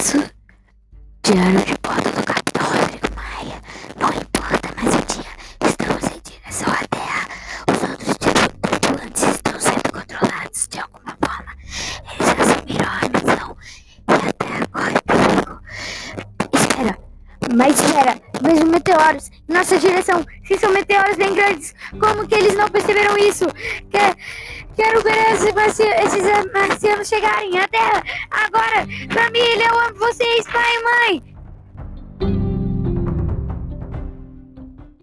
isso? Diário de bordo do Capitão Rodrigo Maia. Não importa, mas o dia estamos em direção à Terra. Os outros tripulantes estão sendo controlados de alguma forma. Eles assumiram a missão e a Terra corre perigo. Espera, mas espera, vejo meteoros em nossa direção. Se são meteoros bem grandes, como que eles não perceberam isso? Quero ver esses, marci- esses marcianos chegarem à Terra agora. Família, eu amo vocês, pai e mãe.